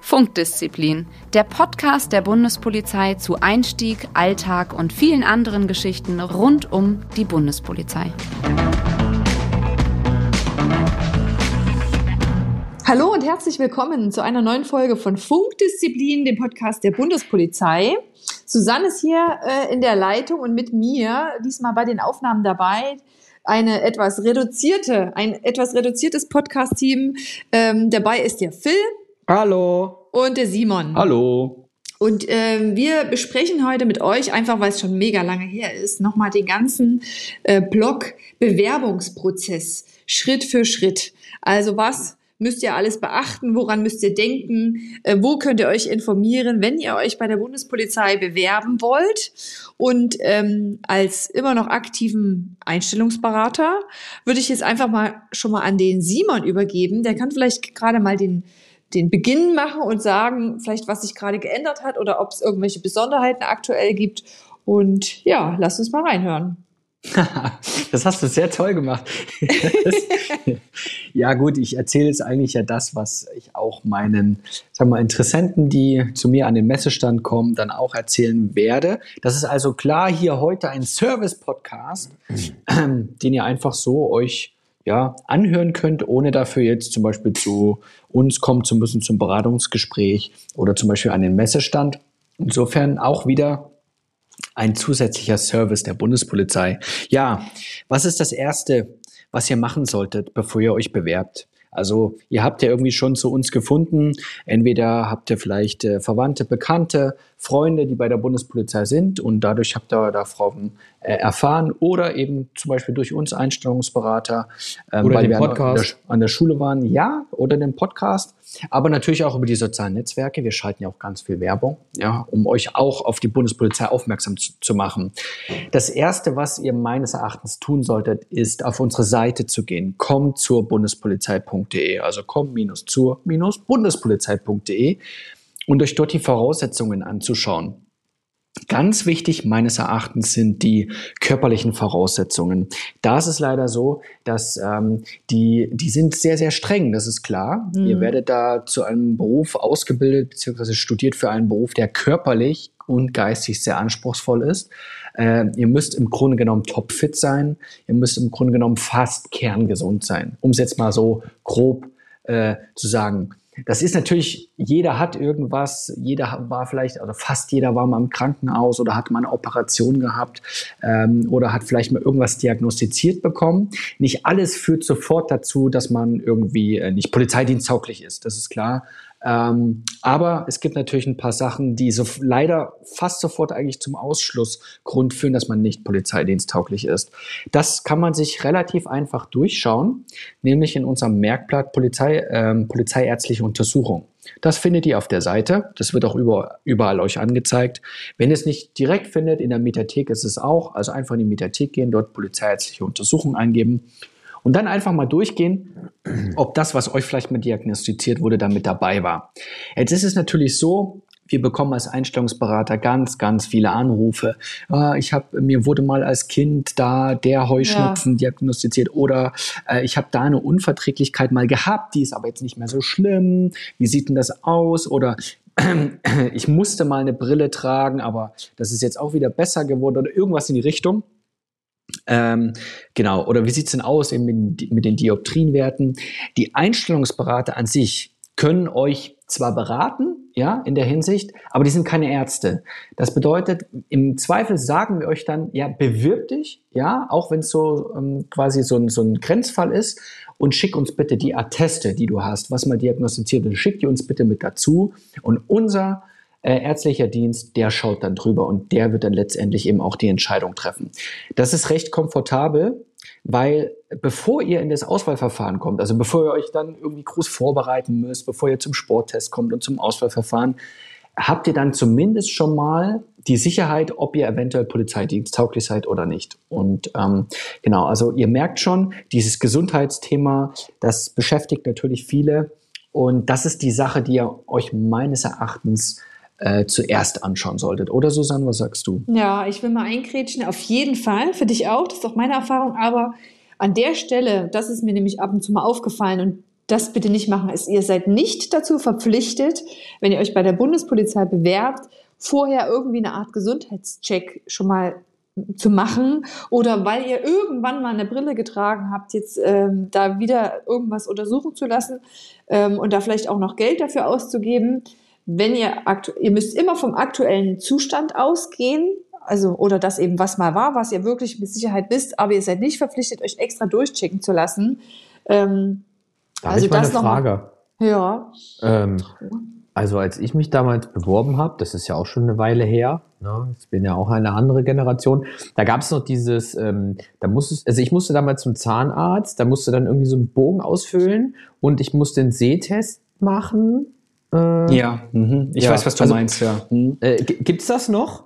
Funkdisziplin, der Podcast der Bundespolizei zu Einstieg, Alltag und vielen anderen Geschichten rund um die Bundespolizei. Hallo und herzlich willkommen zu einer neuen Folge von Funkdisziplin, dem Podcast der Bundespolizei. Susanne ist hier äh, in der Leitung und mit mir diesmal bei den Aufnahmen dabei eine etwas reduzierte, ein etwas reduziertes Podcast-Team. Ähm, dabei ist der Phil. Hallo. Und der Simon. Hallo. Und ähm, wir besprechen heute mit euch, einfach weil es schon mega lange her ist, nochmal den ganzen äh, Blog Bewerbungsprozess Schritt für Schritt. Also was müsst ihr alles beachten, woran müsst ihr denken, äh, wo könnt ihr euch informieren, wenn ihr euch bei der Bundespolizei bewerben wollt. Und ähm, als immer noch aktiven Einstellungsberater würde ich jetzt einfach mal schon mal an den Simon übergeben. Der kann vielleicht gerade mal den den Beginn machen und sagen, vielleicht was sich gerade geändert hat oder ob es irgendwelche Besonderheiten aktuell gibt. Und ja, lass uns mal reinhören. das hast du sehr toll gemacht. ja gut, ich erzähle jetzt eigentlich ja das, was ich auch meinen, sagen wir Interessenten, die zu mir an den Messestand kommen, dann auch erzählen werde. Das ist also klar hier heute ein Service-Podcast, mhm. den ihr einfach so euch ja, anhören könnt, ohne dafür jetzt zum Beispiel zu uns kommen zu müssen zum Beratungsgespräch oder zum Beispiel an den Messestand. Insofern auch wieder ein zusätzlicher Service der Bundespolizei. Ja, was ist das Erste, was ihr machen solltet, bevor ihr euch bewerbt? Also ihr habt ja irgendwie schon zu uns gefunden. Entweder habt ihr vielleicht äh, Verwandte, Bekannte, Freunde, die bei der Bundespolizei sind und dadurch habt ihr davon äh, erfahren oder eben zum Beispiel durch uns Einstellungsberater, ähm, oder weil wir. An, der, an der Schule waren, ja, oder den Podcast, aber natürlich auch über die sozialen Netzwerke. Wir schalten ja auch ganz viel Werbung, ja, um euch auch auf die Bundespolizei aufmerksam zu, zu machen. Das erste, was ihr meines Erachtens tun solltet, ist auf unsere Seite zu gehen. Kommt zur Bundespolizei.de, also komm-zur-bundespolizei.de und euch dort die Voraussetzungen anzuschauen. Ganz wichtig meines Erachtens sind die körperlichen Voraussetzungen. Da ist es leider so, dass ähm, die, die sind sehr, sehr streng, das ist klar. Mhm. Ihr werdet da zu einem Beruf ausgebildet bzw. studiert für einen Beruf, der körperlich und geistig sehr anspruchsvoll ist. Äh, ihr müsst im Grunde genommen topfit sein. Ihr müsst im Grunde genommen fast kerngesund sein, um es jetzt mal so grob äh, zu sagen. Das ist natürlich, jeder hat irgendwas, jeder war vielleicht, also fast jeder war mal im Krankenhaus oder hat mal eine Operation gehabt ähm, oder hat vielleicht mal irgendwas diagnostiziert bekommen. Nicht alles führt sofort dazu, dass man irgendwie äh, nicht polizeidiensttauglich ist, das ist klar. Ähm, aber es gibt natürlich ein paar Sachen, die so leider fast sofort eigentlich zum Ausschlussgrund führen, dass man nicht polizeidiensttauglich ist. Das kann man sich relativ einfach durchschauen, nämlich in unserem Merkblatt Polizei, ähm, polizeiärztliche Untersuchung. Das findet ihr auf der Seite. Das wird auch über, überall euch angezeigt. Wenn ihr es nicht direkt findet, in der Mediathek ist es auch. Also einfach in die Mediathek gehen, dort polizeiärztliche Untersuchung eingeben und dann einfach mal durchgehen, ob das, was euch vielleicht mal diagnostiziert wurde, da mit dabei war. Jetzt ist es natürlich so, wir bekommen als Einstellungsberater ganz, ganz viele Anrufe. Ah, ich habe mir wurde mal als Kind da der Heuschnupfen ja. diagnostiziert oder äh, ich habe da eine Unverträglichkeit mal gehabt, die ist aber jetzt nicht mehr so schlimm. Wie sieht denn das aus? Oder ich musste mal eine Brille tragen, aber das ist jetzt auch wieder besser geworden oder irgendwas in die Richtung. Ähm, genau, oder wie sieht es denn aus mit, mit den Dioptrienwerten? Die Einstellungsberater an sich können euch zwar beraten, ja, in der Hinsicht, aber die sind keine Ärzte. Das bedeutet, im Zweifel sagen wir euch dann, ja, bewirb dich, ja, auch wenn es so ähm, quasi so ein, so ein Grenzfall ist und schick uns bitte die Atteste, die du hast, was mal diagnostiziert und schick die uns bitte mit dazu und unser äh, ärztlicher Dienst, der schaut dann drüber und der wird dann letztendlich eben auch die Entscheidung treffen. Das ist recht komfortabel, weil bevor ihr in das Auswahlverfahren kommt, also bevor ihr euch dann irgendwie groß vorbereiten müsst, bevor ihr zum Sporttest kommt und zum Auswahlverfahren, habt ihr dann zumindest schon mal die Sicherheit, ob ihr eventuell polizeidiensttauglich seid oder nicht. Und ähm, genau, also ihr merkt schon, dieses Gesundheitsthema, das beschäftigt natürlich viele. Und das ist die Sache, die ihr euch meines Erachtens äh, zuerst anschauen solltet. Oder Susanne, was sagst du? Ja, ich will mal einkrätschen. Auf jeden Fall, für dich auch, das ist auch meine Erfahrung. Aber An der Stelle, das ist mir nämlich ab und zu mal aufgefallen und das bitte nicht machen, ist, ihr seid nicht dazu verpflichtet, wenn ihr euch bei der Bundespolizei bewerbt, vorher irgendwie eine Art Gesundheitscheck schon mal zu machen oder weil ihr irgendwann mal eine Brille getragen habt, jetzt ähm, da wieder irgendwas untersuchen zu lassen ähm, und da vielleicht auch noch Geld dafür auszugeben. Wenn ihr ihr müsst immer vom aktuellen Zustand ausgehen, also oder das eben was mal war, was ihr wirklich mit Sicherheit wisst, aber ihr seid nicht verpflichtet, euch extra durchchecken zu lassen. Ähm, da also ich mal eine Frage. Ja. Ähm, also als ich mich damals beworben habe, das ist ja auch schon eine Weile her, ne? ich bin ja auch eine andere Generation, da gab es noch dieses, ähm, da musste, also ich musste damals zum Zahnarzt, da musste dann irgendwie so einen Bogen ausfüllen und ich musste einen Sehtest machen. Äh, ja, mhm. ich ja, weiß, was du also, meinst, ja. Mhm. Äh, Gibt es das noch?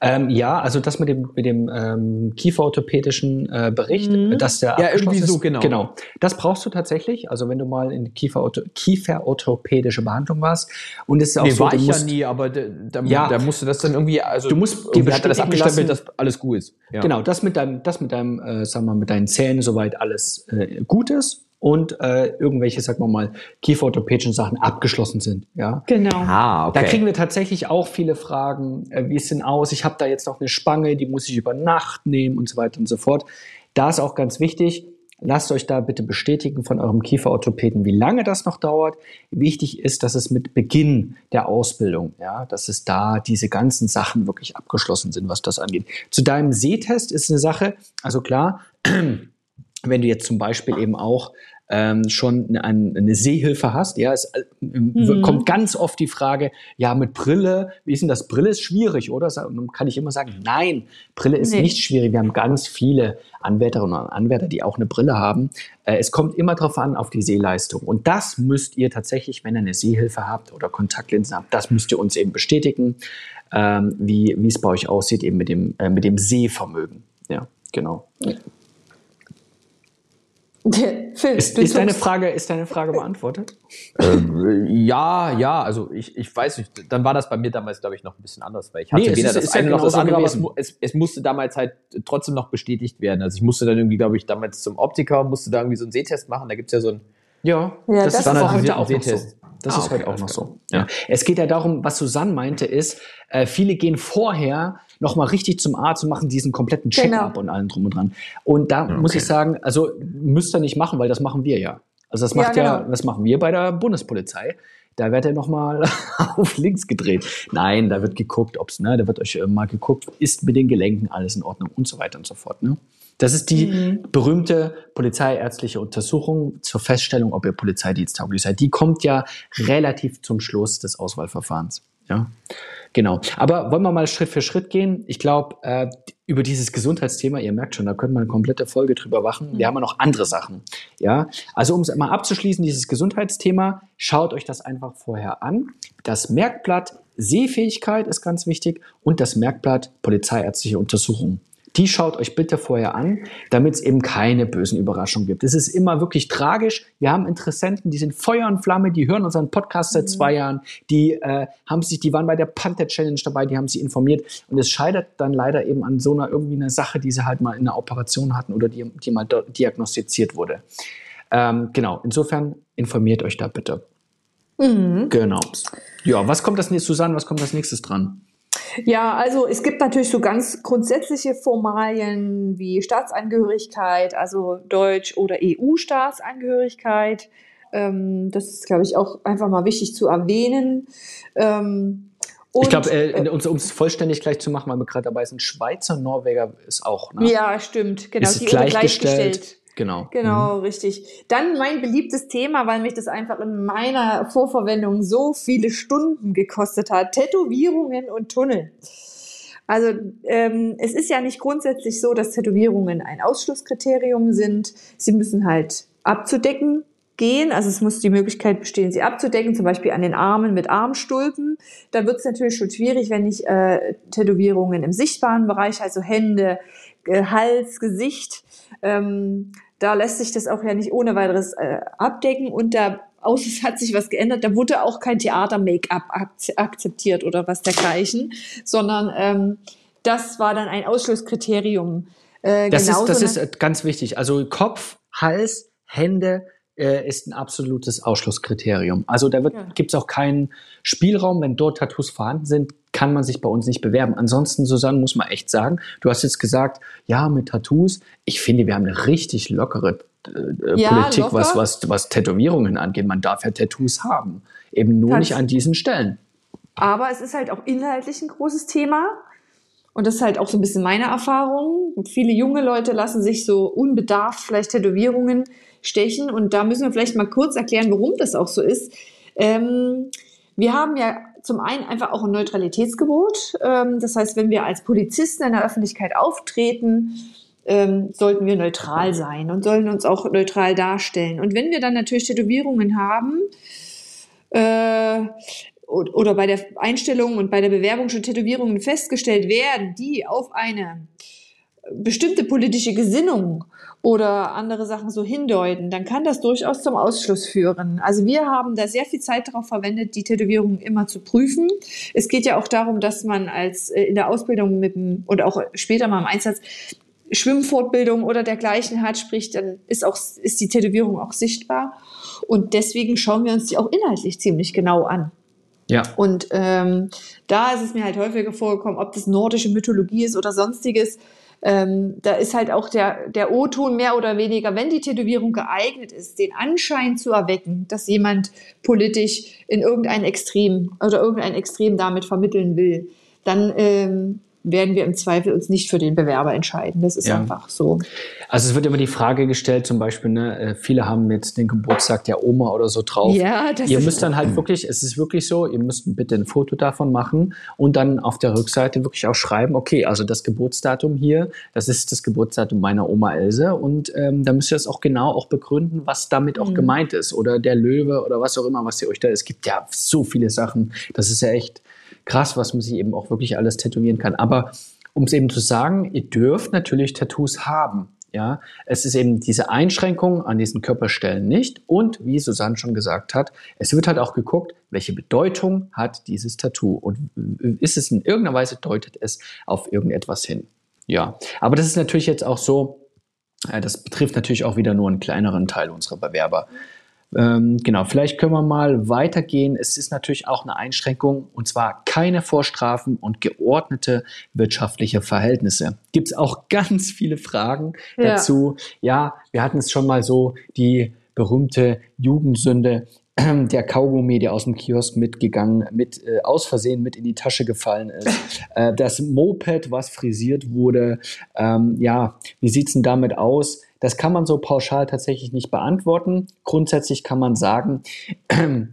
Ähm, ja, also das mit dem, mit dem ähm, kieferorthopädischen äh, Bericht, mhm. dass der ja irgendwie so genau. Genau, das brauchst du tatsächlich. Also wenn du mal in Kieferortho Kieferorthopädische Behandlung warst und es ist auch nee, so, war ich musst, ja nie, aber da, da, ja, da musste das dann irgendwie, also du musst dir hat das abgestempelt, dass alles gut ist. Ja. Genau, das mit deinem, das mit deinem, äh, sagen wir mal, mit deinen Zähnen soweit alles äh, gut ist und äh, irgendwelche, sagen wir mal, kieferorthopädischen Sachen abgeschlossen sind. Ja, genau. Ah, okay. Da kriegen wir tatsächlich auch viele Fragen. Äh, wie ist denn aus? Ich habe da jetzt noch eine Spange, die muss ich über Nacht nehmen und so weiter und so fort. Da ist auch ganz wichtig. Lasst euch da bitte bestätigen von eurem Kieferorthopäden, wie lange das noch dauert. Wichtig ist, dass es mit Beginn der Ausbildung, ja, dass es da diese ganzen Sachen wirklich abgeschlossen sind, was das angeht. Zu deinem Sehtest ist eine Sache, also klar, wenn du jetzt zum Beispiel eben auch ähm, schon eine, eine Sehhilfe hast, ja, es äh, mhm. kommt ganz oft die Frage, ja, mit Brille, wie ist denn das? Brille ist schwierig, oder? Und dann kann ich immer sagen, nein, Brille ist nee. nicht schwierig. Wir haben ganz viele Anwärterinnen und Anwärter, die auch eine Brille haben. Äh, es kommt immer darauf an, auf die Sehleistung. Und das müsst ihr tatsächlich, wenn ihr eine Sehhilfe habt oder Kontaktlinsen habt, das müsst ihr uns eben bestätigen, ähm, wie es bei euch aussieht, eben mit dem, äh, mit dem Sehvermögen. Ja, genau. Phil, ist, ist deine Frage, ist deine Frage beantwortet? Ähm, ja, ja, also ich, ich weiß nicht, dann war das bei mir damals, glaube ich, noch ein bisschen anders, weil ich hatte nee, weder ist, das ist eine ja noch das andere, aber es, es, es, musste damals halt trotzdem noch bestätigt werden. Also ich musste dann irgendwie, glaube ich, damals zum Optiker, musste da irgendwie so einen Sehtest machen, da gibt es ja so ein ja, ja das, das ist heute auch noch so. Das ah, ist okay, heute auch noch so. Ja. Es geht ja darum, was Susanne meinte, ist, äh, viele gehen vorher nochmal richtig zum Arzt und machen diesen kompletten Check-up genau. und allem drum und dran. Und da okay. muss ich sagen, also müsst ihr nicht machen, weil das machen wir ja. Also das macht ja, genau. ja das machen wir bei der Bundespolizei. Da wird er nochmal auf links gedreht. Nein, da wird geguckt, ob's, ne, da wird euch äh, mal geguckt, ist mit den Gelenken alles in Ordnung und so weiter und so fort. Ne? Das ist die mhm. berühmte polizeiärztliche Untersuchung zur Feststellung, ob ihr polizeidiensttauglich seid. Die kommt ja relativ zum Schluss des Auswahlverfahrens. Ja, genau. Aber wollen wir mal Schritt für Schritt gehen? Ich glaube, äh, über dieses Gesundheitsthema, ihr merkt schon, da könnte man eine komplette Folge drüber machen. Wir haben ja noch andere Sachen. Ja, also um es mal abzuschließen, dieses Gesundheitsthema, schaut euch das einfach vorher an. Das Merkblatt Sehfähigkeit ist ganz wichtig und das Merkblatt polizeiärztliche Untersuchung die schaut euch bitte vorher an, damit es eben keine bösen Überraschungen gibt. Es ist immer wirklich tragisch. Wir haben Interessenten, die sind Feuer und Flamme, die hören unseren Podcast seit mhm. zwei Jahren, die äh, haben sich, die waren bei der Panther Challenge dabei, die haben sich informiert und es scheitert dann leider eben an so einer irgendwie einer Sache, die sie halt mal in einer Operation hatten oder die, die mal diagnostiziert wurde. Ähm, genau. Insofern informiert euch da bitte. Mhm. Genau. Ja, was kommt das nächstes, Susanne, was kommt als nächstes dran? Ja, also es gibt natürlich so ganz grundsätzliche Formalien wie Staatsangehörigkeit, also Deutsch- oder EU-Staatsangehörigkeit. Ähm, das ist, glaube ich, auch einfach mal wichtig zu erwähnen. Ähm, ich glaube, äh, äh um es vollständig gleich zu machen, weil wir gerade dabei sind, Schweizer, Norweger ist auch. Ne? Ja, stimmt. Genau, ist die gleichgestellt. gleichgestellt. Genau. Genau, mhm. richtig. Dann mein beliebtes Thema, weil mich das einfach in meiner Vorverwendung so viele Stunden gekostet hat. Tätowierungen und Tunnel. Also ähm, es ist ja nicht grundsätzlich so, dass Tätowierungen ein Ausschlusskriterium sind. Sie müssen halt abzudecken gehen. Also es muss die Möglichkeit bestehen, sie abzudecken, zum Beispiel an den Armen mit Armstulpen. Da wird es natürlich schon schwierig, wenn ich äh, Tätowierungen im sichtbaren Bereich, also Hände, äh, Hals, Gesicht, ähm, da lässt sich das auch ja nicht ohne weiteres äh, abdecken und da außer es hat sich was geändert, da wurde auch kein Theater-Make-up akzeptiert oder was dergleichen, sondern ähm, das war dann ein Ausschlusskriterium. Äh, das ist, das ist äh, ganz wichtig. Also Kopf, Hals, Hände äh, ist ein absolutes Ausschlusskriterium. Also da ja. gibt es auch keinen Spielraum. Wenn dort Tattoos vorhanden sind, kann man sich bei uns nicht bewerben. Ansonsten, Susanne, muss man echt sagen, du hast jetzt gesagt, ja, mit Tattoos. Ich finde, wir haben eine richtig lockere äh, ja, Politik, locker. was, was, was Tätowierungen angeht. Man darf ja Tattoos haben. Eben nur Kannst. nicht an diesen Stellen. Aber es ist halt auch inhaltlich ein großes Thema. Und das ist halt auch so ein bisschen meine Erfahrung. Viele junge Leute lassen sich so unbedarft vielleicht Tätowierungen stechen. Und da müssen wir vielleicht mal kurz erklären, warum das auch so ist. Ähm, wir haben ja zum einen einfach auch ein Neutralitätsgebot. Ähm, das heißt, wenn wir als Polizisten in der Öffentlichkeit auftreten, ähm, sollten wir neutral sein und sollen uns auch neutral darstellen. Und wenn wir dann natürlich Tätowierungen haben, äh, oder bei der Einstellung und bei der Bewerbung schon Tätowierungen festgestellt werden, die auf eine bestimmte politische Gesinnung oder andere Sachen so hindeuten, dann kann das durchaus zum Ausschluss führen. Also wir haben da sehr viel Zeit darauf verwendet, die Tätowierungen immer zu prüfen. Es geht ja auch darum, dass man als äh, in der Ausbildung mit dem und auch später mal im Einsatz Schwimmfortbildung oder dergleichen hat, sprich, dann ist auch ist die Tätowierung auch sichtbar. Und deswegen schauen wir uns die auch inhaltlich ziemlich genau an. Ja. Und ähm, da ist es mir halt häufiger vorgekommen, ob das nordische Mythologie ist oder sonstiges. Ähm, da ist halt auch der, der O-Ton mehr oder weniger, wenn die Tätowierung geeignet ist, den Anschein zu erwecken, dass jemand politisch in irgendein Extrem oder irgendein Extrem damit vermitteln will, dann ähm, werden wir im Zweifel uns nicht für den Bewerber entscheiden. Das ist ja. einfach so. Also es wird immer die Frage gestellt, zum Beispiel, ne, äh, viele haben jetzt den Geburtstag der Oma oder so drauf. Ja, das ihr müsst dann halt wirklich, es ist wirklich so, ihr müsst bitte ein Foto davon machen und dann auf der Rückseite wirklich auch schreiben, okay, also das Geburtsdatum hier, das ist das Geburtsdatum meiner Oma Else und ähm, da müsst ihr das auch genau auch begründen, was damit auch mhm. gemeint ist oder der Löwe oder was auch immer, was ihr euch da, es gibt ja so viele Sachen, das ist ja echt krass, was man sich eben auch wirklich alles tätowieren kann. Aber um es eben zu sagen, ihr dürft natürlich Tattoos haben. Ja, es ist eben diese Einschränkung an diesen Körperstellen nicht. Und wie Susanne schon gesagt hat, es wird halt auch geguckt, welche Bedeutung hat dieses Tattoo und ist es in irgendeiner Weise deutet es auf irgendetwas hin. Ja, aber das ist natürlich jetzt auch so, äh, das betrifft natürlich auch wieder nur einen kleineren Teil unserer Bewerber. Ähm, genau, vielleicht können wir mal weitergehen. Es ist natürlich auch eine Einschränkung und zwar keine Vorstrafen und geordnete wirtschaftliche Verhältnisse. Gibt es auch ganz viele Fragen ja. dazu. Ja, wir hatten es schon mal so, die berühmte Jugendsünde der Kaugummi, der aus dem Kiosk mitgegangen, mit äh, aus Versehen mit in die Tasche gefallen ist, äh, das Moped, was frisiert wurde. Ähm, ja, wie sieht's denn damit aus? Das kann man so pauschal tatsächlich nicht beantworten. Grundsätzlich kann man sagen,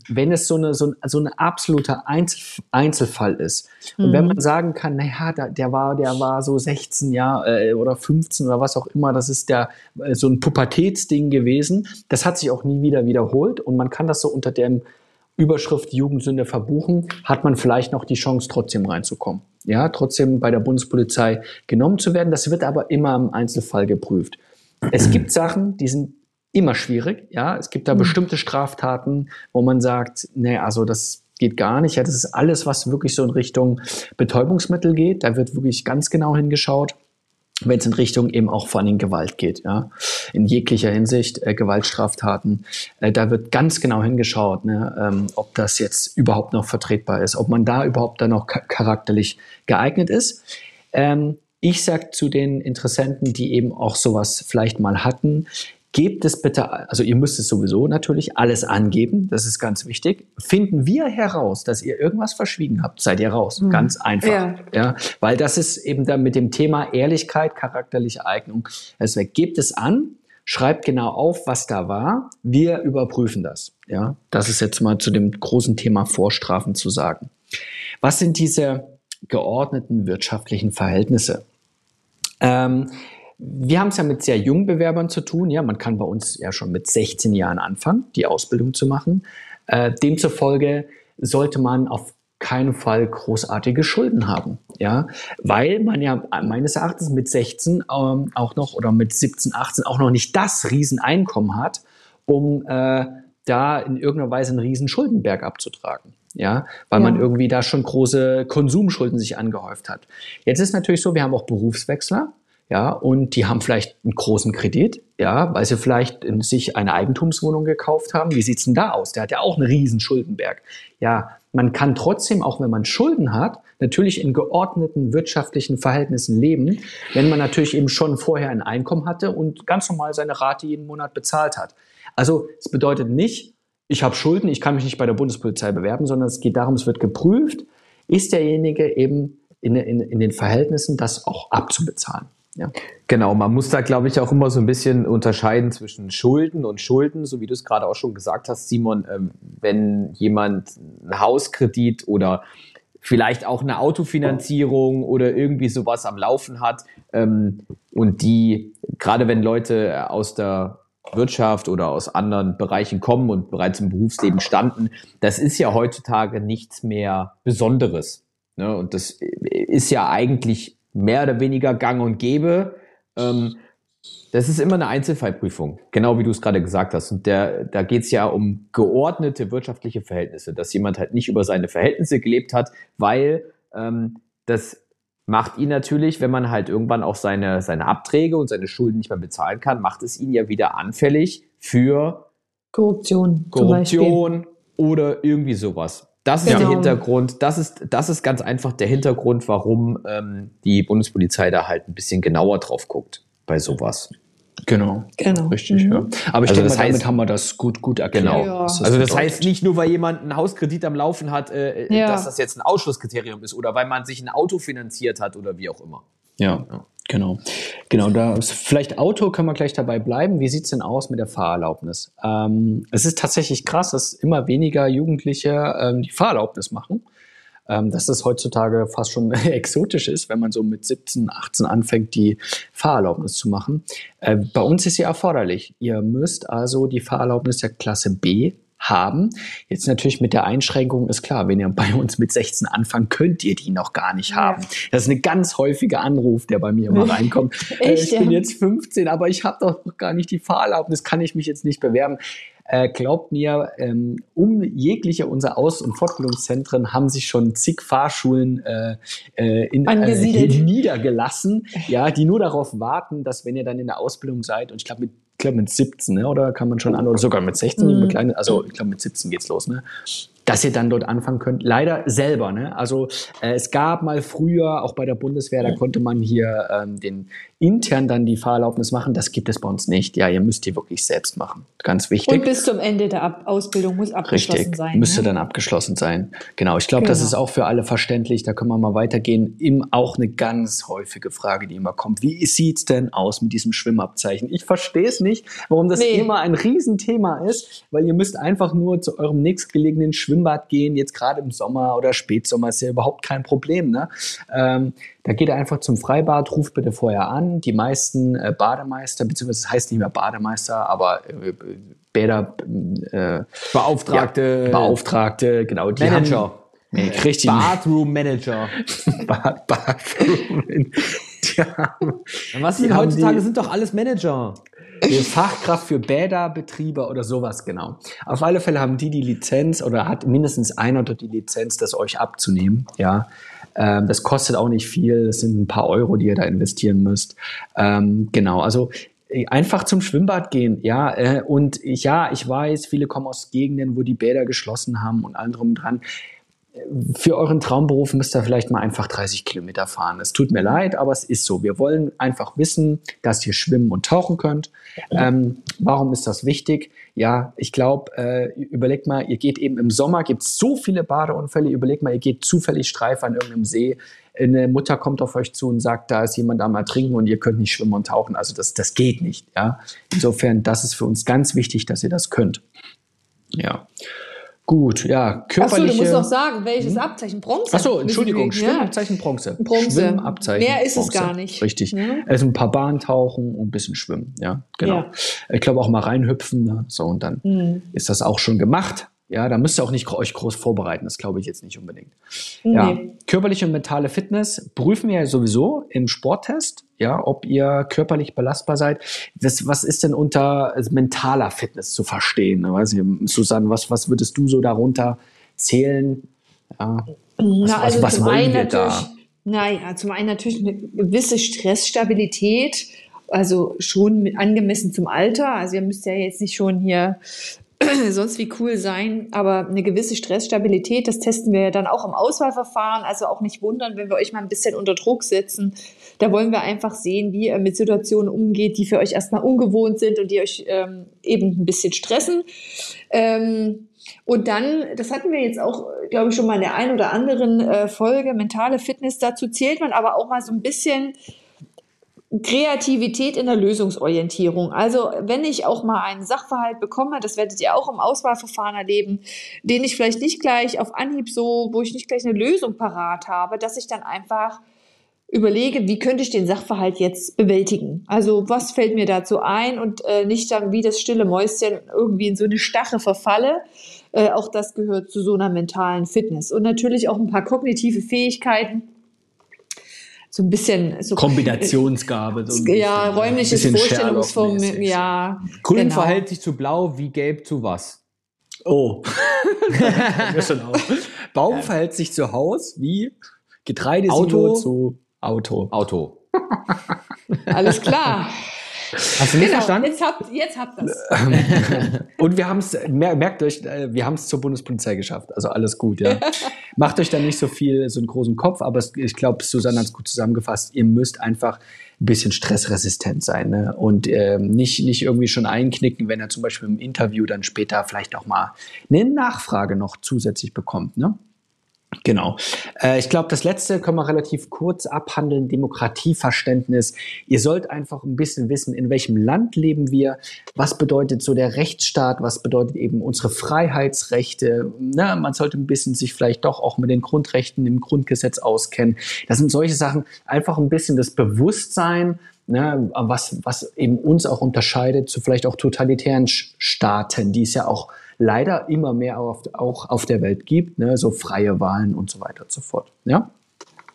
wenn es so eine, so ein, so ein absoluter Einzel, Einzelfall ist und wenn mhm. man sagen kann, naja, der, der war, der war so 16 Jahre äh, oder 15 oder was auch immer, das ist der, äh, so ein Pubertätsding gewesen, das hat sich auch nie wieder wiederholt und man kann das so unter dem Überschrift Jugendsünde verbuchen, hat man vielleicht noch die Chance, trotzdem reinzukommen. Ja, trotzdem bei der Bundespolizei genommen zu werden. Das wird aber immer im Einzelfall geprüft. Es gibt Sachen, die sind immer schwierig. Ja, es gibt da mhm. bestimmte Straftaten, wo man sagt, nee, also das geht gar nicht. Ja, das ist alles, was wirklich so in Richtung Betäubungsmittel geht. Da wird wirklich ganz genau hingeschaut. Wenn es in Richtung eben auch vor allem Gewalt geht, ja, in jeglicher Hinsicht äh, Gewaltstraftaten, äh, da wird ganz genau hingeschaut, ne, ähm, ob das jetzt überhaupt noch vertretbar ist, ob man da überhaupt dann noch charakterlich geeignet ist. Ähm, ich sage zu den Interessenten, die eben auch sowas vielleicht mal hatten, gebt es bitte, also ihr müsst es sowieso natürlich alles angeben, das ist ganz wichtig. Finden wir heraus, dass ihr irgendwas verschwiegen habt, seid ihr raus. Mhm. Ganz einfach. Ja. ja. Weil das ist eben dann mit dem Thema Ehrlichkeit, charakterliche Eignung. Deswegen gebt es an, schreibt genau auf, was da war. Wir überprüfen das. Ja, das ist jetzt mal zu dem großen Thema Vorstrafen zu sagen. Was sind diese geordneten wirtschaftlichen Verhältnisse? Ähm, wir haben es ja mit sehr jungen Bewerbern zu tun. Ja, man kann bei uns ja schon mit 16 Jahren anfangen, die Ausbildung zu machen. Äh, demzufolge sollte man auf keinen Fall großartige Schulden haben, ja, weil man ja meines Erachtens mit 16 ähm, auch noch oder mit 17, 18 auch noch nicht das Rieseneinkommen hat, um äh, da in irgendeiner Weise einen riesen Schuldenberg abzutragen ja, weil ja. man irgendwie da schon große Konsumschulden sich angehäuft hat. Jetzt ist natürlich so, wir haben auch Berufswechsler, ja, und die haben vielleicht einen großen Kredit, ja, weil sie vielleicht in sich eine Eigentumswohnung gekauft haben. Wie sieht's denn da aus? Der hat ja auch einen riesen Schuldenberg. Ja, man kann trotzdem, auch wenn man Schulden hat, natürlich in geordneten wirtschaftlichen Verhältnissen leben, wenn man natürlich eben schon vorher ein Einkommen hatte und ganz normal seine Rate jeden Monat bezahlt hat. Also es bedeutet nicht, ich habe Schulden, ich kann mich nicht bei der Bundespolizei bewerben, sondern es geht darum, es wird geprüft, ist derjenige eben in, in, in den Verhältnissen, das auch abzubezahlen. Ja. Genau, man muss da, glaube ich, auch immer so ein bisschen unterscheiden zwischen Schulden und Schulden, so wie du es gerade auch schon gesagt hast, Simon, ähm, wenn jemand einen Hauskredit oder vielleicht auch eine Autofinanzierung oder irgendwie sowas am Laufen hat ähm, und die, gerade wenn Leute aus der Wirtschaft oder aus anderen Bereichen kommen und bereits im Berufsleben standen, das ist ja heutzutage nichts mehr Besonderes. Ne? Und das ist ja eigentlich mehr oder weniger gang und gäbe. Ähm, das ist immer eine Einzelfallprüfung, genau wie du es gerade gesagt hast. Und der, da geht es ja um geordnete wirtschaftliche Verhältnisse, dass jemand halt nicht über seine Verhältnisse gelebt hat, weil ähm, das macht ihn natürlich, wenn man halt irgendwann auch seine, seine Abträge und seine Schulden nicht mehr bezahlen kann, macht es ihn ja wieder anfällig für Korruption. Korruption oder irgendwie sowas. Das ist genau. der Hintergrund, das ist, das ist ganz einfach der Hintergrund, warum ähm, die Bundespolizei da halt ein bisschen genauer drauf guckt bei sowas. Genau. Genau. Richtig, mhm. ja. Aber ich also denke, das heißt, damit haben wir das gut, gut erklärt. Genau. Ja. Das also das bedeutet. heißt nicht nur, weil jemand einen Hauskredit am Laufen hat, äh, ja. dass das jetzt ein Ausschlusskriterium ist oder weil man sich ein Auto finanziert hat oder wie auch immer. Ja. ja. Genau. Genau, da vielleicht Auto können wir gleich dabei bleiben. Wie sieht's denn aus mit der Fahrerlaubnis? Ähm, es ist tatsächlich krass, dass immer weniger Jugendliche ähm, die Fahrerlaubnis machen. Ähm, dass das heutzutage fast schon exotisch ist, wenn man so mit 17, 18 anfängt, die Fahrerlaubnis zu machen. Äh, bei uns ist sie erforderlich. Ihr müsst also die Fahrerlaubnis der Klasse B haben. Jetzt natürlich mit der Einschränkung ist klar, wenn ihr bei uns mit 16 anfangt, könnt ihr die noch gar nicht haben. Das ist ein ganz häufiger Anruf, der bei mir immer reinkommt. Äh, Echt, ich bin ja? jetzt 15, aber ich habe doch noch gar nicht die Fahrerlaubnis, kann ich mich jetzt nicht bewerben. Äh, glaubt mir, ähm, um jegliche unserer Aus- und Fortbildungszentren haben sich schon zig Fahrschulen äh, äh in, äh, niedergelassen, ja, die nur darauf warten, dass wenn ihr dann in der Ausbildung seid, und ich glaube mit ich glaube mit 17, ne? oder kann man schon an, oder sogar mit 16, mhm. also ich glaube mit 17 geht's los, ne? Dass ihr dann dort anfangen könnt. Leider selber. Ne? Also äh, es gab mal früher, auch bei der Bundeswehr, da konnte man hier ähm, den intern dann die Fahrerlaubnis machen. Das gibt es bei uns nicht. Ja, ihr müsst die wirklich selbst machen. Ganz wichtig. Und bis zum Ende der Ab Ausbildung muss abgeschlossen Richtig, sein. Müsste ne? dann abgeschlossen sein. Genau. Ich glaube, genau. das ist auch für alle verständlich. Da können wir mal weitergehen. Im, auch eine ganz häufige Frage, die immer kommt. Wie sieht's denn aus mit diesem Schwimmabzeichen? Ich verstehe es nicht, warum das nee. immer ein Riesenthema ist, weil ihr müsst einfach nur zu eurem nächstgelegenen Schwimmen Schwimmbad gehen, jetzt gerade im Sommer oder Spätsommer, ist ja überhaupt kein Problem. Ne? Ähm, da geht er einfach zum Freibad, ruft bitte vorher an. Die meisten äh, Bademeister, beziehungsweise es heißt nicht mehr Bademeister, aber äh, Bäder, äh, Beauftragte, ja, Beauftragte, genau, die Manager. Haben, Nee, richtig. Bathroom Manager. Bathroom. Ja, was sind heutzutage die, sind doch alles Manager. Die Fachkraft für Bäderbetriebe oder sowas, genau. Auf alle Fälle haben die die Lizenz oder hat mindestens einer dort die Lizenz, das euch abzunehmen. Ja, ähm, das kostet auch nicht viel. Das sind ein paar Euro, die ihr da investieren müsst. Ähm, genau, also äh, einfach zum Schwimmbad gehen, ja. Äh, und ja, ich weiß, viele kommen aus Gegenden, wo die Bäder geschlossen haben und allem drum dran für euren Traumberuf müsst ihr vielleicht mal einfach 30 Kilometer fahren. Es tut mir leid, aber es ist so. Wir wollen einfach wissen, dass ihr schwimmen und tauchen könnt. Ähm, warum ist das wichtig? Ja, ich glaube, äh, überlegt mal, ihr geht eben im Sommer, gibt es so viele Badeunfälle, überlegt mal, ihr geht zufällig streif an irgendeinem See, eine Mutter kommt auf euch zu und sagt, da ist jemand am Ertrinken und ihr könnt nicht schwimmen und tauchen. Also das, das geht nicht. Ja? Insofern, das ist für uns ganz wichtig, dass ihr das könnt. Ja. Gut, ja, körperliche... Achso, du musst noch sagen, welches hm? Abzeichen? Bronze? Achso, Entschuldigung, Schwimmabzeichen Bronze. Bronze. Schwimmabzeichen Mehr ist Bronze. es gar nicht. Richtig. Ja. Also ein paar Bahn tauchen und ein bisschen schwimmen, ja, genau. Ja. Ich glaube auch mal reinhüpfen, ne? so und dann mhm. ist das auch schon gemacht. Ja, da müsst ihr auch nicht euch groß vorbereiten, das glaube ich jetzt nicht unbedingt. Nee. Ja, körperliche und mentale Fitness prüfen wir ja sowieso im Sporttest, ja, ob ihr körperlich belastbar seid. Das, was ist denn unter also mentaler Fitness zu verstehen? Weiß ich, Susanne, was, was würdest du so darunter zählen? Ja, was, Na, also was, was wollen wir da? Naja, zum einen natürlich eine gewisse Stressstabilität, also schon angemessen zum Alter. Also ihr müsst ja jetzt nicht schon hier sonst wie cool sein, aber eine gewisse Stressstabilität, das testen wir ja dann auch im Auswahlverfahren. Also auch nicht wundern, wenn wir euch mal ein bisschen unter Druck setzen. Da wollen wir einfach sehen, wie ihr mit Situationen umgeht, die für euch erstmal ungewohnt sind und die euch ähm, eben ein bisschen stressen. Ähm, und dann, das hatten wir jetzt auch, glaube ich, schon mal in der einen oder anderen äh, Folge, mentale Fitness, dazu zählt man aber auch mal so ein bisschen Kreativität in der Lösungsorientierung. Also wenn ich auch mal einen Sachverhalt bekomme, das werdet ihr auch im Auswahlverfahren erleben, den ich vielleicht nicht gleich auf Anhieb so, wo ich nicht gleich eine Lösung parat habe, dass ich dann einfach überlege, wie könnte ich den Sachverhalt jetzt bewältigen? Also was fällt mir dazu ein und äh, nicht dann wie das stille Mäuschen irgendwie in so eine Stache verfalle. Äh, auch das gehört zu so einer mentalen Fitness. Und natürlich auch ein paar kognitive Fähigkeiten, so ein bisschen so Kombinationsgabe. So ja, räumliches Vorstellungsvermögen. Ja, Grün genau. verhält sich zu blau, wie gelb zu was? Oh. schon Baum verhält sich zu Haus wie Getreide Auto zu Auto. Auto. Alles klar. Hast du nicht genau, verstanden? Jetzt habt, jetzt habt das. Und wir haben es, merkt euch, äh, wir haben es zur Bundespolizei geschafft. Also alles gut, ja. Macht euch da nicht so viel, so einen großen Kopf, aber ich glaube, Susanne hat es gut zusammengefasst. Ihr müsst einfach ein bisschen stressresistent sein ne? und ähm, nicht, nicht irgendwie schon einknicken, wenn er zum Beispiel im Interview dann später vielleicht auch mal eine Nachfrage noch zusätzlich bekommt. Ne? Genau. Äh, ich glaube, das letzte können wir relativ kurz abhandeln. Demokratieverständnis. Ihr sollt einfach ein bisschen wissen, in welchem Land leben wir, was bedeutet so der Rechtsstaat, was bedeutet eben unsere Freiheitsrechte. Na, man sollte ein bisschen sich vielleicht doch auch mit den Grundrechten im Grundgesetz auskennen. Das sind solche Sachen. Einfach ein bisschen das Bewusstsein, ne, was, was eben uns auch unterscheidet zu vielleicht auch totalitären Staaten, die es ja auch leider immer mehr auf, auch auf der Welt gibt, ne, so freie Wahlen und so weiter und so fort. Ja?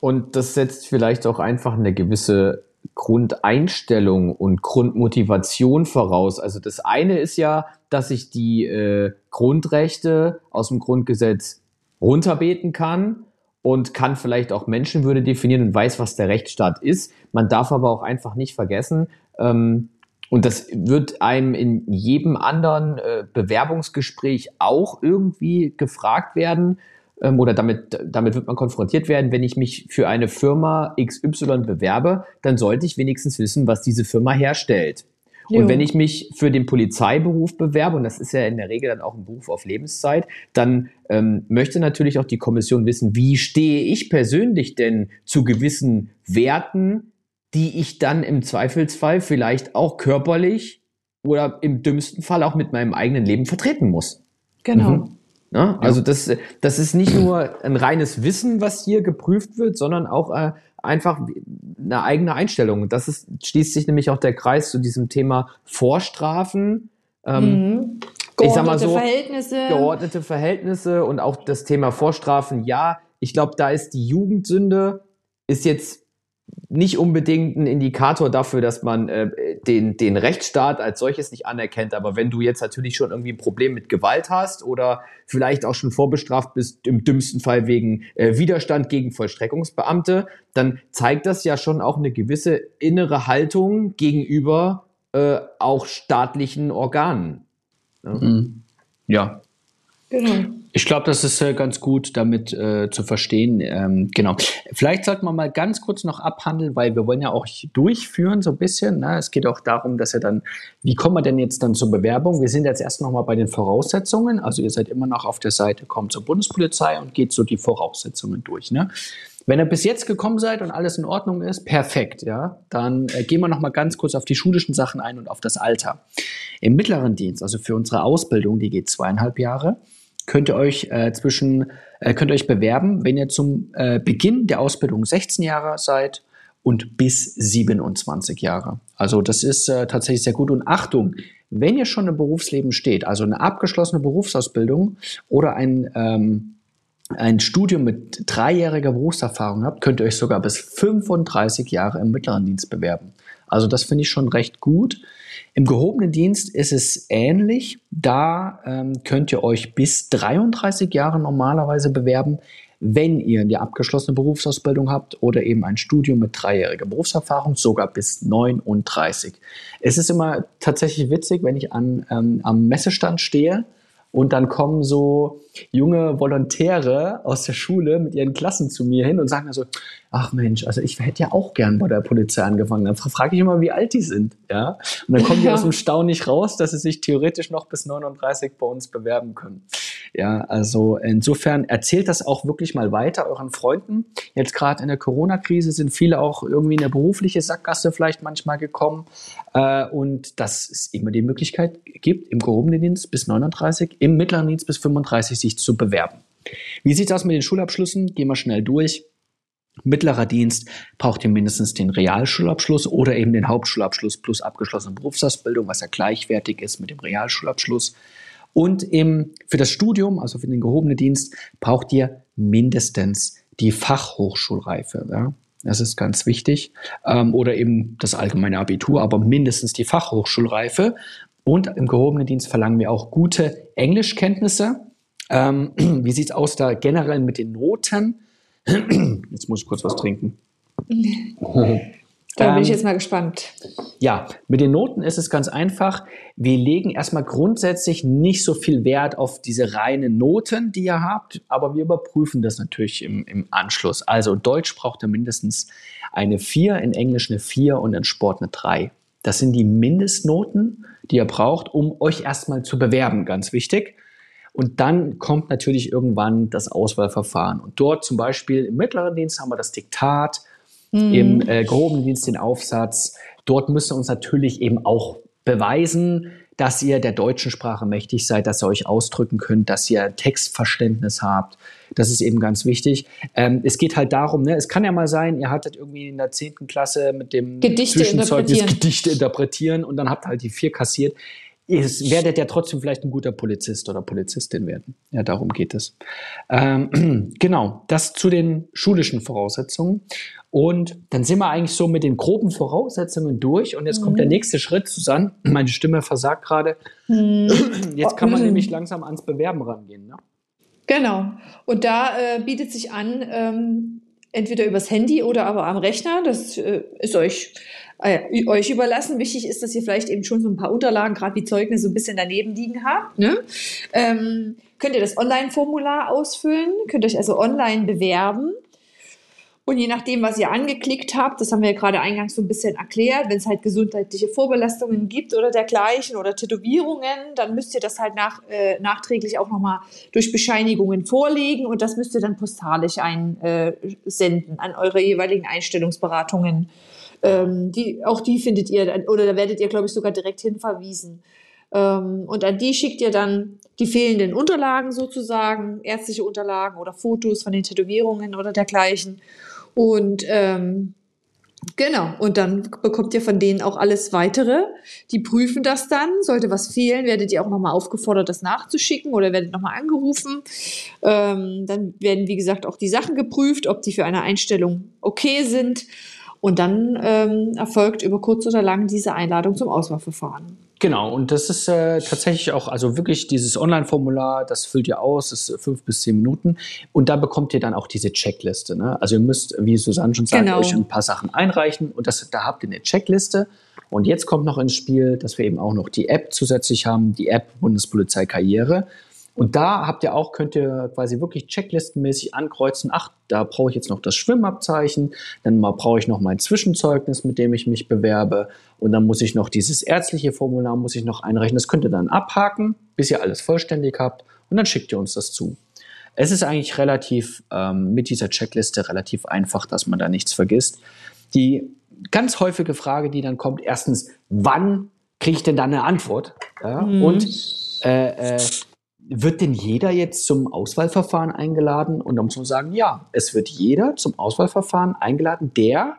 Und das setzt vielleicht auch einfach eine gewisse Grundeinstellung und Grundmotivation voraus. Also das eine ist ja, dass ich die äh, Grundrechte aus dem Grundgesetz runterbeten kann und kann vielleicht auch Menschenwürde definieren und weiß, was der Rechtsstaat ist. Man darf aber auch einfach nicht vergessen, ähm, und das wird einem in jedem anderen äh, Bewerbungsgespräch auch irgendwie gefragt werden ähm, oder damit, damit wird man konfrontiert werden. Wenn ich mich für eine Firma XY bewerbe, dann sollte ich wenigstens wissen, was diese Firma herstellt. Und wenn ich mich für den Polizeiberuf bewerbe, und das ist ja in der Regel dann auch ein Beruf auf Lebenszeit, dann ähm, möchte natürlich auch die Kommission wissen, wie stehe ich persönlich denn zu gewissen Werten, die ich dann im Zweifelsfall vielleicht auch körperlich oder im dümmsten Fall auch mit meinem eigenen Leben vertreten muss. Genau. Mhm. Ja, also das, das ist nicht nur ein reines Wissen, was hier geprüft wird, sondern auch äh, einfach eine eigene Einstellung. Das ist, schließt sich nämlich auch der Kreis zu diesem Thema Vorstrafen. Ähm, mhm. ich sag mal so, Verhältnisse. Geordnete Verhältnisse und auch das Thema Vorstrafen. Ja, ich glaube, da ist die Jugendsünde, ist jetzt nicht unbedingt ein Indikator dafür, dass man äh, den, den Rechtsstaat als solches nicht anerkennt. Aber wenn du jetzt natürlich schon irgendwie ein Problem mit Gewalt hast oder vielleicht auch schon vorbestraft bist, im dümmsten Fall wegen äh, Widerstand gegen Vollstreckungsbeamte, dann zeigt das ja schon auch eine gewisse innere Haltung gegenüber äh, auch staatlichen Organen. Ja. Mhm. ja. Genau. Ich glaube, das ist äh, ganz gut damit äh, zu verstehen. Ähm, genau. Vielleicht sollten wir mal ganz kurz noch abhandeln, weil wir wollen ja auch durchführen so ein bisschen. Ne? Es geht auch darum, dass er dann, wie kommen wir denn jetzt dann zur Bewerbung? Wir sind jetzt erst noch mal bei den Voraussetzungen. Also ihr seid immer noch auf der Seite, kommt zur Bundespolizei und geht so die Voraussetzungen durch. Ne? Wenn ihr bis jetzt gekommen seid und alles in Ordnung ist, perfekt, ja, dann äh, gehen wir noch mal ganz kurz auf die schulischen Sachen ein und auf das Alter. Im mittleren Dienst, also für unsere Ausbildung, die geht zweieinhalb Jahre könnt ihr euch äh, zwischen äh, könnt euch bewerben, wenn ihr zum äh, Beginn der Ausbildung 16 Jahre seid und bis 27 Jahre. Also das ist äh, tatsächlich sehr gut. Und Achtung, wenn ihr schon im Berufsleben steht, also eine abgeschlossene Berufsausbildung oder ein ähm, ein Studium mit dreijähriger Berufserfahrung habt, könnt ihr euch sogar bis 35 Jahre im mittleren Dienst bewerben. Also das finde ich schon recht gut. Im gehobenen Dienst ist es ähnlich. Da ähm, könnt ihr euch bis 33 Jahre normalerweise bewerben. wenn ihr die abgeschlossene Berufsausbildung habt oder eben ein Studium mit dreijähriger Berufserfahrung, sogar bis 39. Es ist immer tatsächlich witzig, wenn ich an, ähm, am Messestand stehe und dann kommen so junge Volontäre aus der Schule mit ihren Klassen zu mir hin und sagen also, ach Mensch, also ich hätte ja auch gern bei der Polizei angefangen. Dann frage ich immer, wie alt die sind. Ja? Und dann kommen die aus dem Stau nicht raus, dass sie sich theoretisch noch bis 39 bei uns bewerben können. Ja, also insofern erzählt das auch wirklich mal weiter euren Freunden. Jetzt gerade in der Corona-Krise sind viele auch irgendwie in eine berufliche Sackgasse vielleicht manchmal gekommen. Äh, und dass es immer die Möglichkeit gibt, im gehobenen Dienst bis 39, im mittleren Dienst bis 35 sich zu bewerben. Wie sieht aus mit den Schulabschlüssen? Gehen wir schnell durch. Mittlerer Dienst braucht ihr mindestens den Realschulabschluss oder eben den Hauptschulabschluss plus abgeschlossene Berufsausbildung, was ja gleichwertig ist mit dem Realschulabschluss. Und im, für das Studium, also für den gehobenen Dienst, braucht ihr mindestens die Fachhochschulreife. Ja? Das ist ganz wichtig. Ähm, oder eben das allgemeine Abitur, aber mindestens die Fachhochschulreife. Und im gehobenen Dienst verlangen wir auch gute Englischkenntnisse. Ähm, wie sieht es aus da generell mit den Noten? Jetzt muss ich kurz was trinken. Da bin ich ähm, jetzt mal gespannt. Ja, mit den Noten ist es ganz einfach. Wir legen erstmal grundsätzlich nicht so viel Wert auf diese reinen Noten, die ihr habt, aber wir überprüfen das natürlich im, im Anschluss. Also Deutsch braucht ihr mindestens eine 4, in Englisch eine 4 und in Sport eine 3. Das sind die Mindestnoten, die ihr braucht, um euch erstmal zu bewerben, ganz wichtig. Und dann kommt natürlich irgendwann das Auswahlverfahren. Und dort zum Beispiel im mittleren Dienst haben wir das Diktat, mhm. im äh, groben Dienst den Aufsatz. Dort müsst ihr uns natürlich eben auch beweisen, dass ihr der deutschen Sprache mächtig seid, dass ihr euch ausdrücken könnt, dass ihr Textverständnis habt. Das ist eben ganz wichtig. Ähm, es geht halt darum, ne, es kann ja mal sein, ihr hattet irgendwie in der zehnten Klasse mit dem Gedichte interpretieren. Gedichte interpretieren und dann habt ihr halt die vier kassiert ihr werdet ja trotzdem vielleicht ein guter Polizist oder Polizistin werden. Ja, darum geht es. Ähm, genau, das zu den schulischen Voraussetzungen. Und dann sind wir eigentlich so mit den groben Voraussetzungen durch. Und jetzt mhm. kommt der mhm. nächste Schritt, Susanne. Meine Stimme versagt gerade. Mhm. Jetzt kann man mhm. nämlich langsam ans Bewerben rangehen. Ne? Genau. Und da äh, bietet sich an, ähm, entweder übers Handy oder aber am Rechner. Das äh, ist euch äh, euch überlassen. Wichtig ist, dass ihr vielleicht eben schon so ein paar Unterlagen, gerade wie Zeugnisse, so ein bisschen daneben liegen habt. Ne? Ähm, könnt ihr das Online-Formular ausfüllen, könnt euch also online bewerben. Und je nachdem, was ihr angeklickt habt, das haben wir ja gerade eingangs so ein bisschen erklärt, wenn es halt gesundheitliche Vorbelastungen gibt oder dergleichen oder Tätowierungen, dann müsst ihr das halt nach, äh, nachträglich auch nochmal durch Bescheinigungen vorlegen und das müsst ihr dann postalisch einsenden äh, an eure jeweiligen Einstellungsberatungen ähm, die, auch die findet ihr, oder da werdet ihr, glaube ich, sogar direkt hinverwiesen. Ähm, und an die schickt ihr dann die fehlenden Unterlagen sozusagen, ärztliche Unterlagen oder Fotos von den Tätowierungen oder dergleichen. Und ähm, Genau, und dann bekommt ihr von denen auch alles weitere. Die prüfen das dann. Sollte was fehlen, werdet ihr auch nochmal aufgefordert, das nachzuschicken oder werdet nochmal angerufen. Ähm, dann werden, wie gesagt, auch die Sachen geprüft, ob die für eine Einstellung okay sind. Und dann ähm, erfolgt über kurz oder lang diese Einladung zum Auswahlverfahren. Genau, und das ist äh, tatsächlich auch, also wirklich dieses Online-Formular, das füllt ihr aus, ist fünf bis zehn Minuten. Und da bekommt ihr dann auch diese Checkliste. Ne? Also ihr müsst, wie Susanne schon sagt, genau. euch ein paar Sachen einreichen und das, da habt ihr eine Checkliste. Und jetzt kommt noch ins Spiel, dass wir eben auch noch die App zusätzlich haben, die App Bundespolizei Karriere. Und da habt ihr auch, könnt ihr quasi wirklich checklistenmäßig ankreuzen, ach, da brauche ich jetzt noch das Schwimmabzeichen, dann brauche ich noch mein Zwischenzeugnis, mit dem ich mich bewerbe und dann muss ich noch dieses ärztliche Formular muss ich noch einreichen. Das könnt ihr dann abhaken, bis ihr alles vollständig habt und dann schickt ihr uns das zu. Es ist eigentlich relativ ähm, mit dieser Checkliste relativ einfach, dass man da nichts vergisst. Die ganz häufige Frage, die dann kommt, erstens, wann kriege ich denn da eine Antwort? Ja? Mhm. Und äh, äh, wird denn jeder jetzt zum Auswahlverfahren eingeladen? Und da muss man sagen, ja, es wird jeder zum Auswahlverfahren eingeladen, der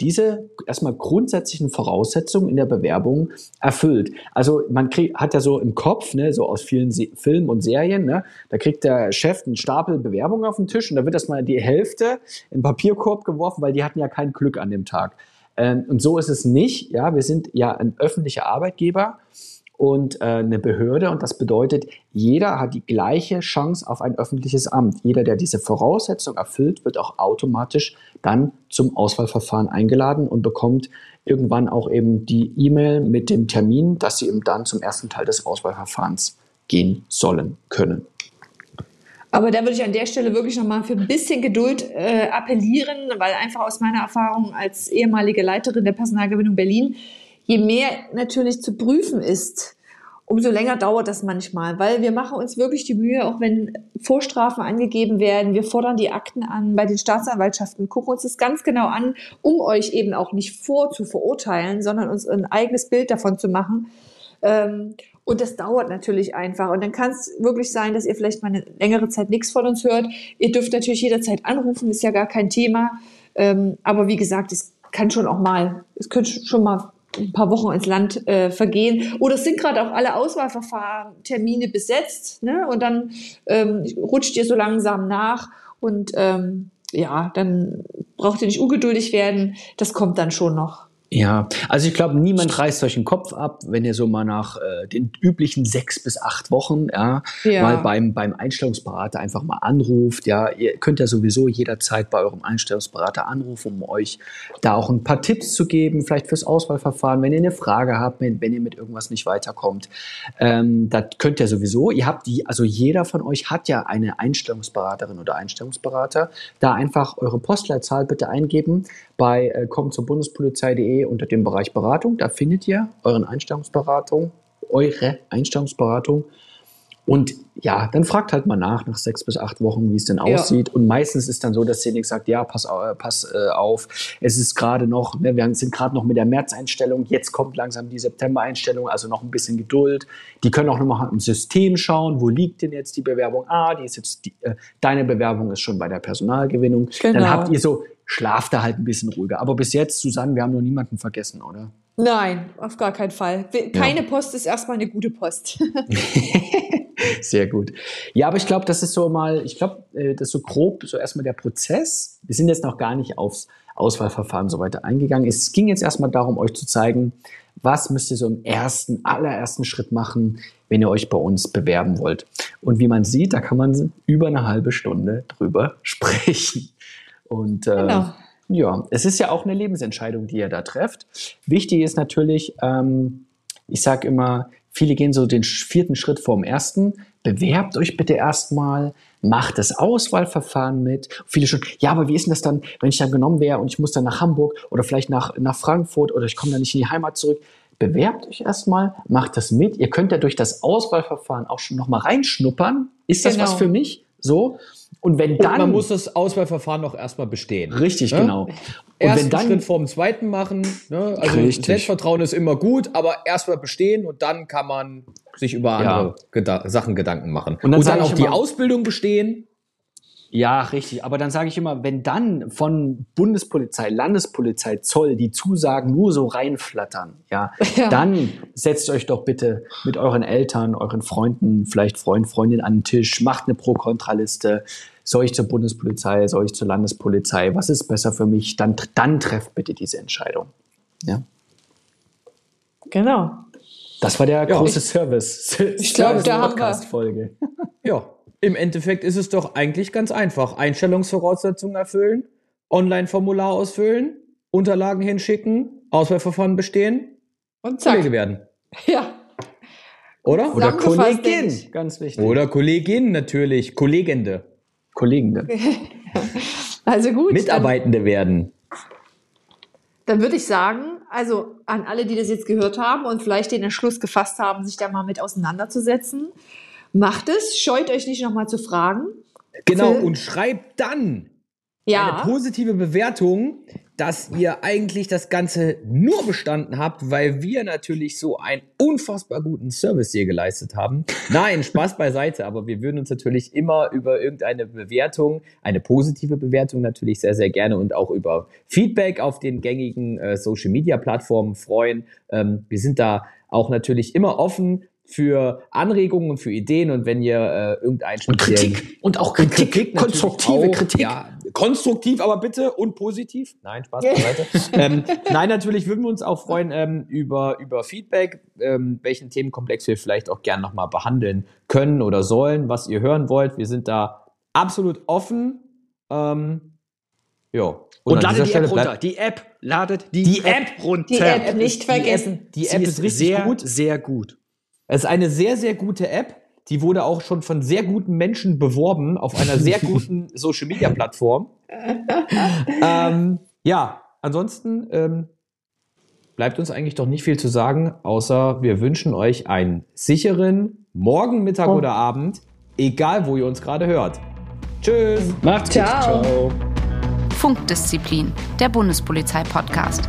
diese erstmal grundsätzlichen Voraussetzungen in der Bewerbung erfüllt. Also man krieg, hat ja so im Kopf, ne, so aus vielen Se Filmen und Serien, ne, da kriegt der Chef einen Stapel Bewerbungen auf den Tisch und da wird erstmal die Hälfte in den Papierkorb geworfen, weil die hatten ja kein Glück an dem Tag. Ähm, und so ist es nicht. Ja, wir sind ja ein öffentlicher Arbeitgeber und äh, eine Behörde. Und das bedeutet, jeder hat die gleiche Chance auf ein öffentliches Amt. Jeder, der diese Voraussetzung erfüllt, wird auch automatisch dann zum Auswahlverfahren eingeladen und bekommt irgendwann auch eben die E-Mail mit dem Termin, dass sie eben dann zum ersten Teil des Auswahlverfahrens gehen sollen können. Aber da würde ich an der Stelle wirklich nochmal für ein bisschen Geduld äh, appellieren, weil einfach aus meiner Erfahrung als ehemalige Leiterin der Personalgewinnung Berlin, je mehr natürlich zu prüfen ist, umso länger dauert das manchmal, weil wir machen uns wirklich die Mühe, auch wenn Vorstrafen angegeben werden, wir fordern die Akten an bei den Staatsanwaltschaften, gucken uns das ganz genau an, um euch eben auch nicht vor zu verurteilen, sondern uns ein eigenes Bild davon zu machen. Ähm, und das dauert natürlich einfach. Und dann kann es wirklich sein, dass ihr vielleicht mal eine längere Zeit nichts von uns hört. Ihr dürft natürlich jederzeit anrufen, ist ja gar kein Thema. Ähm, aber wie gesagt, es kann schon auch mal, es könnte schon mal ein paar Wochen ins Land äh, vergehen. Oder es sind gerade auch alle Auswahlverfahren, Termine besetzt. Ne? Und dann ähm, rutscht ihr so langsam nach. Und ähm, ja, dann braucht ihr nicht ungeduldig werden. Das kommt dann schon noch. Ja, also ich glaube, niemand reißt euch den Kopf ab, wenn ihr so mal nach äh, den üblichen sechs bis acht Wochen ja, ja, mal beim, beim Einstellungsberater einfach mal anruft. Ja, ihr könnt ja sowieso jederzeit bei eurem Einstellungsberater anrufen, um euch da auch ein paar Tipps zu geben, vielleicht fürs Auswahlverfahren, wenn ihr eine Frage habt, wenn, wenn ihr mit irgendwas nicht weiterkommt. Ähm, das könnt ihr sowieso. Ihr habt die, also jeder von euch hat ja eine Einstellungsberaterin oder Einstellungsberater. Da einfach eure Postleitzahl bitte eingeben bei äh, kommt zur Bundespolizei.de unter dem Bereich Beratung. Da findet ihr euren Einstellungsberatung, eure Einstellungsberatung und ja, dann fragt halt mal nach, nach sechs bis acht Wochen, wie es denn aussieht. Ja. Und meistens ist dann so, dass derjenige sagt, ja, pass, pass äh, auf, es ist gerade noch, ne, wir sind gerade noch mit der März-Einstellung, jetzt kommt langsam die September-Einstellung, also noch ein bisschen Geduld. Die können auch nochmal im System schauen, wo liegt denn jetzt die Bewerbung? Ah, die ist jetzt, die, äh, deine Bewerbung ist schon bei der Personalgewinnung. Genau. Dann habt ihr so, schlaft da halt ein bisschen ruhiger. Aber bis jetzt, Susanne, wir haben noch niemanden vergessen, oder? Nein, auf gar keinen Fall. Keine ja. Post ist erstmal eine gute Post. Sehr gut. Ja, aber ich glaube, das ist so mal, ich glaube, äh, das ist so grob, so erstmal der Prozess. Wir sind jetzt noch gar nicht aufs Auswahlverfahren so weiter eingegangen. Es ging jetzt erstmal darum, euch zu zeigen, was müsst ihr so im ersten, allerersten Schritt machen, wenn ihr euch bei uns bewerben wollt. Und wie man sieht, da kann man über eine halbe Stunde drüber sprechen. Und äh, genau. ja, es ist ja auch eine Lebensentscheidung, die ihr da trefft. Wichtig ist natürlich, ähm, ich sage immer, Viele gehen so den vierten Schritt vorm ersten. Bewerbt euch bitte erstmal, macht das Auswahlverfahren mit. Viele schon, ja, aber wie ist denn das dann, wenn ich dann genommen wäre und ich muss dann nach Hamburg oder vielleicht nach, nach Frankfurt oder ich komme dann nicht in die Heimat zurück? Bewerbt euch erstmal, macht das mit. Ihr könnt ja durch das Auswahlverfahren auch schon nochmal reinschnuppern. Ist das genau. was für mich? So. Und wenn dann. Und man muss das Auswahlverfahren noch erstmal bestehen. Richtig, ne? genau. Und Ersten wenn dann, Schritt vor dem zweiten machen. Ne? Also richtig. Selbstvertrauen ist immer gut, aber erstmal bestehen und dann kann man sich über andere ja. Geda Sachen Gedanken machen. Und dann, und dann auch die Ausbildung bestehen. Ja, richtig. Aber dann sage ich immer, wenn dann von Bundespolizei, Landespolizei, Zoll die Zusagen nur so reinflattern, ja, ja, dann setzt euch doch bitte mit euren Eltern, euren Freunden, vielleicht Freund, Freundin an den Tisch, macht eine Pro-Kontra-Liste. Soll ich zur Bundespolizei, soll ich zur Landespolizei? Was ist besser für mich? Dann, dann trefft bitte diese Entscheidung. Ja. Genau. Das war der ja, große ich, Service. Ich glaube, da haben wir. Folge. Ja. Im Endeffekt ist es doch eigentlich ganz einfach. Einstellungsvoraussetzungen erfüllen, Online-Formular ausfüllen, Unterlagen hinschicken, Auswahlverfahren bestehen und zack. Kollege werden. Ja. Oder? Oder Kollegin, ganz wichtig. Oder Kollegin natürlich, Kollegende. Kollegende. also gut. Mitarbeitende dann, werden. Dann würde ich sagen, also an alle, die das jetzt gehört haben und vielleicht den Entschluss gefasst haben, sich da mal mit auseinanderzusetzen, Macht es, scheut euch nicht nochmal zu fragen. Genau, Phil? und schreibt dann ja. eine positive Bewertung, dass ihr eigentlich das Ganze nur bestanden habt, weil wir natürlich so einen unfassbar guten Service hier geleistet haben. Nein, Spaß beiseite, aber wir würden uns natürlich immer über irgendeine Bewertung, eine positive Bewertung natürlich sehr, sehr gerne und auch über Feedback auf den gängigen äh, Social-Media-Plattformen freuen. Ähm, wir sind da auch natürlich immer offen für Anregungen und für Ideen und wenn ihr äh, irgendeinen und Kritik und auch Kritik, Kritik konstruktive auch, Kritik. Ja, konstruktiv, aber bitte und positiv. Nein, Spaß beiseite. ähm, nein, natürlich würden wir uns auch freuen ähm, über, über Feedback, ähm, welchen Themenkomplex wir vielleicht auch gern nochmal behandeln können oder sollen, was ihr hören wollt. Wir sind da absolut offen. Ähm, ja. Und, und ladet die Stelle App runter. Die App ladet die, die App, App, runter. Die App nicht vergessen. Die App, die App ist, ist, richtig sehr, gut. Sehr gut. Es ist eine sehr, sehr gute App. Die wurde auch schon von sehr guten Menschen beworben auf einer sehr guten Social Media Plattform. ähm, ja, ansonsten ähm, bleibt uns eigentlich doch nicht viel zu sagen, außer wir wünschen euch einen sicheren Morgen, Mittag oh. oder Abend, egal wo ihr uns gerade hört. Tschüss. Macht's gut. Ciao. Ciao. Funkdisziplin, der Bundespolizei-Podcast.